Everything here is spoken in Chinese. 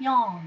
用。